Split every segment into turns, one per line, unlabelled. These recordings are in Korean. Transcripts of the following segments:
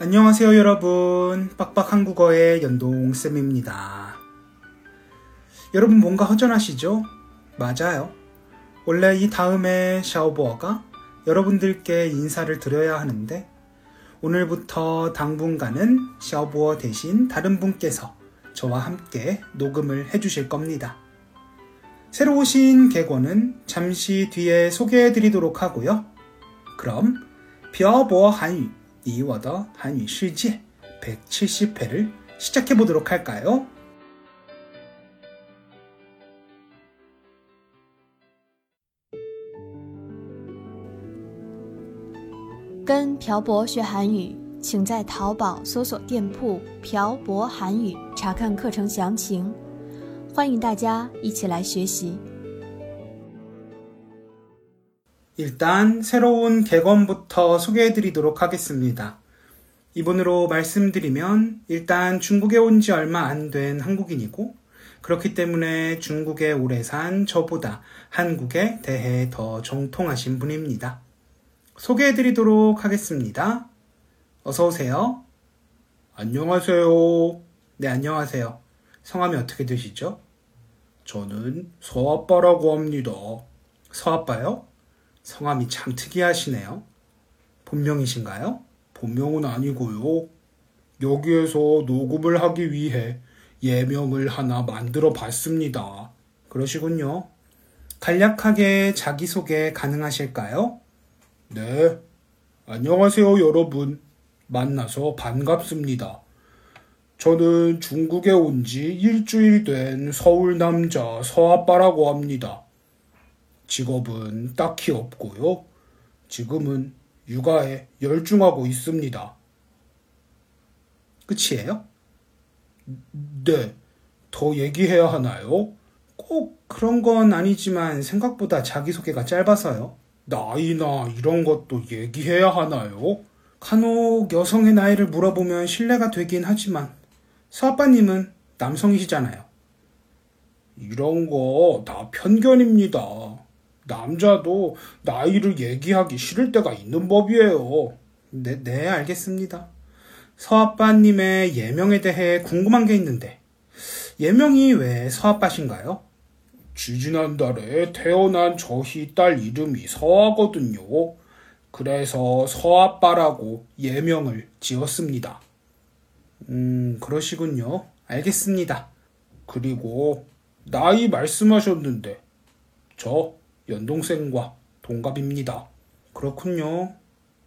안녕하세요, 여러분. 빡빡 한국어의 연동쌤입니다. 여러분 뭔가 허전하시죠? 맞아요. 원래 이 다음에 샤오보어가 여러분들께 인사를 드려야 하는데 오늘부터 당분간은 샤오보어 대신 다른 분께서 저와 함께 녹음을 해주실 겁니다. 새로 오신 객원은 잠시 뒤에 소개해 드리도록 하고요. 그럼 벼보어 한유 이워더 한유 실제 170회를 시작해 보도록 할까요?
跟朴博学韩语，请在淘宝搜索店铺“朴博韩语”查看课程详情。欢迎大家一起来学习。
일단 새로운 객원부터 소개해 드리도록 하겠습니다. 이분으로 말씀드리면 일단 중국에 온 지 얼마 안 된 한국인이고 그렇기 때문에 중국에 오래 산 저보다 한국에 대해 더 정통하신 분입니다. 소개해 드리도록 하겠습니다. 어서 오세요. 안녕하세요. 네, 안녕하세요. 성함이 어떻게 되시죠? 저는 서아빠라고 합니다. 서아빠요? 성함이 참 특이하시네요. 본명이신가요? 본명은 아니고요. 여기에서 녹음을 하기 위해 예명을 하나 만들어 봤습니다. 그러시군요. 간략하게 자기소개 가능하실까요? 네. 안녕하세요, 여러분. 만나서 반갑습니다. 저는 중국에 온 지 일주일 된 서울 남자 서아빠라고 합니다. 직업은 딱히 없고요. 지금은 육아에 열중하고 있습니다. 끝이에요? 네. 더 얘기해야 하나요? 꼭 그런 건 아니지만 생각보다 자기소개가 짧아서요. 나이나 이런 것도 얘기해야 하나요? 간혹 여성의 나이를 물어보면 신뢰가 되긴 하지만 서아빠님은 남성이시잖아요. 이런 거 다 편견입니다. 남자도 나이를 얘기하기 싫을 때가 있는 법이에요. 네, 네, 알겠습니다. 서아빠님의 예명에 대해 궁금한 게 있는데, 예명이 왜 서아빠신가요? 지지난달에 태어난 저희 딸 이름이 서아거든요. 그래서 서아빠라고 예명을 지었습니다. 음, 그러시군요. 알겠습니다. 그리고 나이 말씀하셨는데, 저 연동생과 동갑입니다. 그렇군요.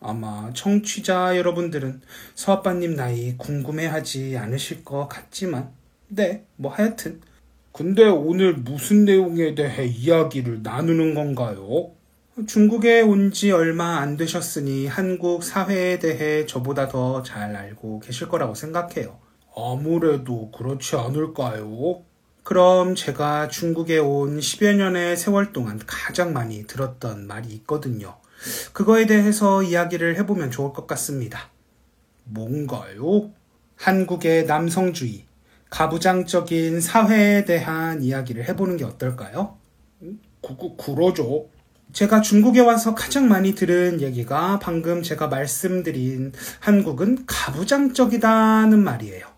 아마 청취자 여러분들은 서아빠님 나이 궁금해하지 않으실 것 같지만, 네, 뭐 하여튼. 근데 오늘 무슨 내용에 대해 이야기를 나누는 건가요? 중국에 온 지 얼마 안 되셨으니 한국 사회에 대해 저보다 더 잘 알고 계실 거라고 생각해요. 아무래도 그렇지 않을까요? 그럼 제가 중국에 온 10여 년의 세월 동안 가장 많이 들었던 말이 있거든요. 그거에 대해서 이야기를 해보면 좋을 것 같습니다. 뭔가요? 한국의 남성주의, 가부장적인 사회에 대한 이야기를 해보는 게 어떨까요? 그, 그, 그러죠. 제가 중국에 와서 가장 많이 들은 얘기가 방금 제가 말씀드린 한국은 가부장적이다는 말이에요.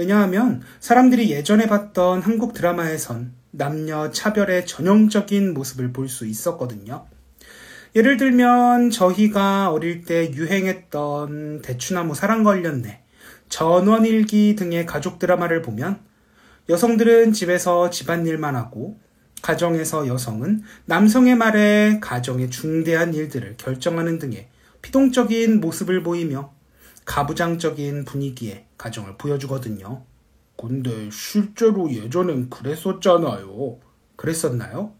왜냐하면 사람들이 예전에 봤던 한국 드라마에선 남녀 차별의 전형적인 모습을 볼 수 있었거든요. 예를 들면 저희가 어릴 때 유행했던 대추나무 사랑 걸렸네, 전원일기 등의 가족 드라마를 보면 여성들은 집에서 집안일만 하고 가정에서 여성은 남성의 말에 가정의 중대한 일들을 결정하는 등의 피동적인 모습을 보이며 가부장적인 분위기에 가정을 보여주거든요. 근데 실제로 예전엔 그랬었잖아요. 그랬었나요?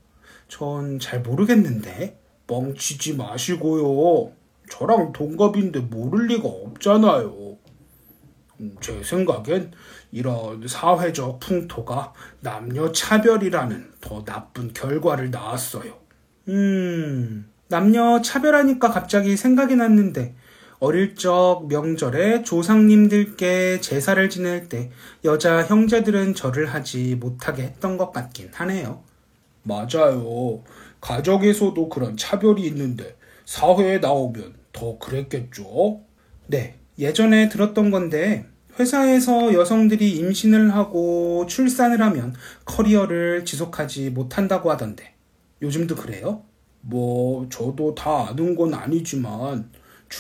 전 잘 모르겠는데. 뻥치지 마시고요. 저랑 동갑인데 모를 리가 없잖아요. 음, 제 생각엔 이런 사회적 풍토가 남녀 차별이라는 더 나쁜 결과를 낳았어요. 음, 남녀 차별하니까 갑자기 생각이 났는데, 어릴 적 명절에 조상님들께 제사를 지낼 때 여자 형제들은 절을 하지 못하게 했던 것 같긴 하네요. 맞아요. 가정에서도 그런 차별이 있는데 사회에 나오면 더 그랬겠죠? 네. 예전에 들었던 건데 회사에서 여성들이 임신을 하고 출산을 하면 커리어를 지속하지 못한다고 하던데 요즘도 그래요?
뭐 저도 다 아는 건 아니지만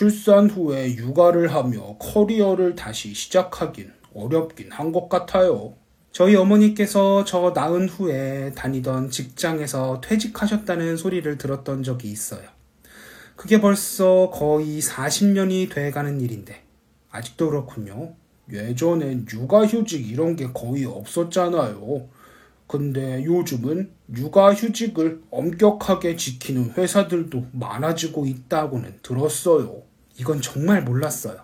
출산 후에 육아를 하며 커리어를 다시 시작하긴 어렵긴 한 것 같아요.
저희 어머니께서 저 낳은 후에 다니던 직장에서 퇴직하셨다는 소리를 들었던 적이 있어요. 그게 벌써 거의 40년이 돼가는 일인데, 아직도 그렇군요.
예전엔 육아휴직 이런 게 거의 없었잖아요. 근데 요즘은 육아휴직을 엄격하게 지키는 회사들도 많아지고 있다고는 들었어요.
이건 정말 몰랐어요.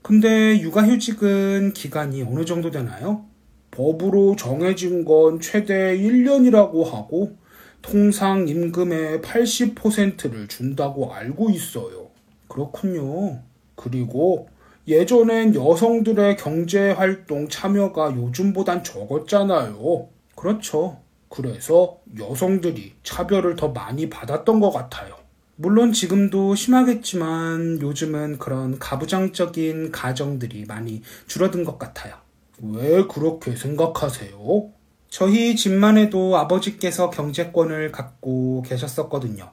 근데 육아휴직은 기간이 어느 정도 되나요?
법으로 정해진 건 최대 1년이라고 하고 통상 임금의 80%를 준다고 알고 있어요.
그렇군요.
그리고 예전엔 여성들의 경제활동 참여가 요즘보단 적었잖아요.
그렇죠.
그래서 여성들이 차별을 더 많이 받았던 것 같아요.
물론 지금도 심하겠지만 요즘은 그런 가부장적인 가정들이 많이 줄어든 것 같아요.
왜 그렇게 생각하세요?
저희 집만 해도 아버지께서 경제권을 갖고 계셨었거든요.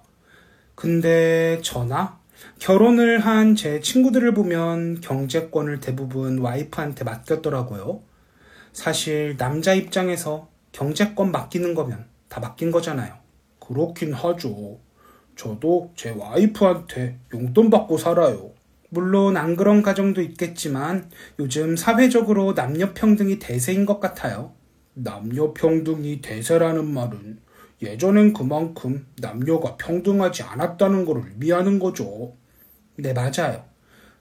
근데 저나 결혼을 한 제 친구들을 보면 경제권을 대부분 와이프한테 맡겼더라고요. 사실 남자 입장에서 경제권 맡기는 거면 다 맡긴 거잖아요.
그렇긴 하죠. 저도 제 와이프한테 용돈 받고 살아요.
물론 안 그런 가정도 있겠지만 요즘 사회적으로 남녀 평등이 대세인 것 같아요.
남녀 평등이 대세라는 말은 예전엔 그만큼 남녀가 평등하지 않았다는 걸 의미하는 거죠.
네, 맞아요.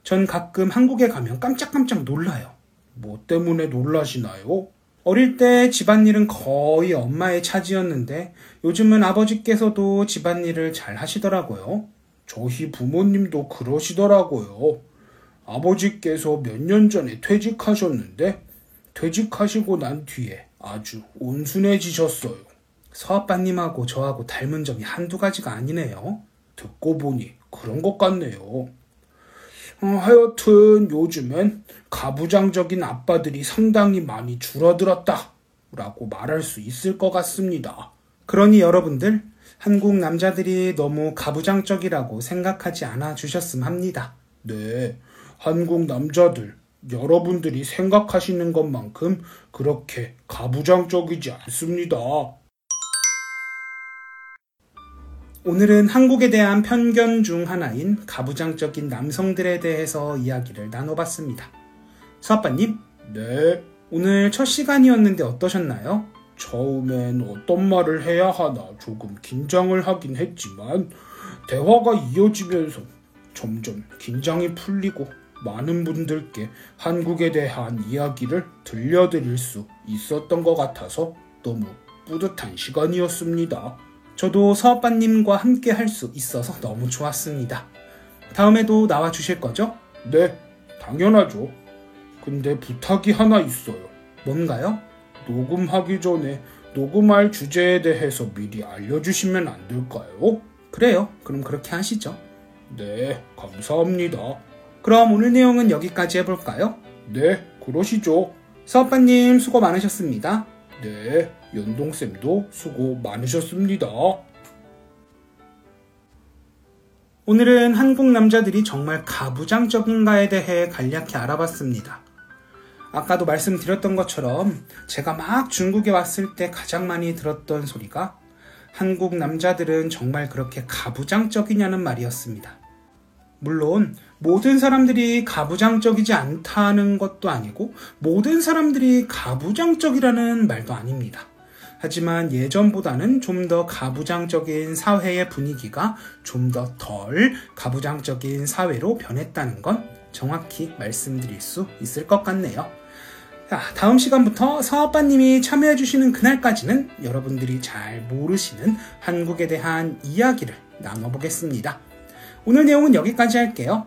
전 가끔 한국에 가면 깜짝깜짝 놀라요.
뭐 때문에 놀라시나요?
어릴 때 집안일은 거의 엄마의 차지였는데 요즘은 아버지께서도 집안일을 잘 하시더라고요.
저희 부모님도 그러시더라고요. 아버지께서 몇 년 전에 퇴직하셨는데 퇴직하시고 난 뒤에 아주 온순해지셨어요.
서아빠님하고 저하고 닮은 점이 한두 가지가 아니네요.
듣고 보니 그런 것 같네요. 어, 하여튼 요즘엔 가부장적인 아빠들이 상당히 많이 줄어들었다. 라고 말할 수 있을 것 같습니다.
그러니 여러분들, 한국 남자들이 너무 가부장적이라고 생각하지 않아 주셨음 합니다.
네, 한국 남자들, 여러분들이 생각하시는 것만큼 그렇게 가부장적이지 않습니다.
오늘은 한국에 대한 편견 중 하나인 가부장적인 남성들에 대해서 이야기를 나눠봤습니다. 서아빠님?
네.
오늘 첫 시간이었는데 어떠셨나요?
처음엔 어떤 말을 해야 하나 조금 긴장을 하긴 했지만 대화가 이어지면서 점점 긴장이 풀리고 많은 분들께 한국에 대한 이야기를 들려드릴 수 있었던 것 같아서 너무 뿌듯한 시간이었습니다.
저도 서아빠님과 함께 할 수 있어서 너무 좋았습니다. 다음에도 나와 주실 거죠?
네, 당연하죠. 근데 부탁이 하나 있어요.
뭔가요?
녹음하기 전에 녹음할 주제에 대해서 미리 알려주시면 안 될까요?
그래요. 그럼 그렇게 하시죠.
네, 감사합니다.
그럼 오늘 내용은 여기까지 해볼까요?
네, 그러시죠.
서아빠님 수고 많으셨습니다.
네, 연동쌤도 수고 많으셨습니다.
오늘은 한국 남자들이 정말 가부장적인가에 대해 간략히 알아봤습니다. 아까도 말씀드렸던 것처럼 제가 막 중국에 왔을 때 가장 많이 들었던 소리가 한국 남자들은 정말 그렇게 가부장적이냐는 말이었습니다. 물론 모든 사람들이 가부장적이지 않다는 것도 아니고 모든 사람들이 가부장적이라는 말도 아닙니다. 하지만 예전보다는 좀 더 가부장적인 사회의 분위기가 좀 더 덜 가부장적인 사회로 변했다는 건 정확히 말씀드릴 수 있을 것 같네요. 자, 다음 시간부터 사업바님이 참여해주시는 그날까지는 여러분들이 잘 모르시는 한국에 대한 이야기를 나눠보겠습니다. 오늘 내용은 여기까지 할게요.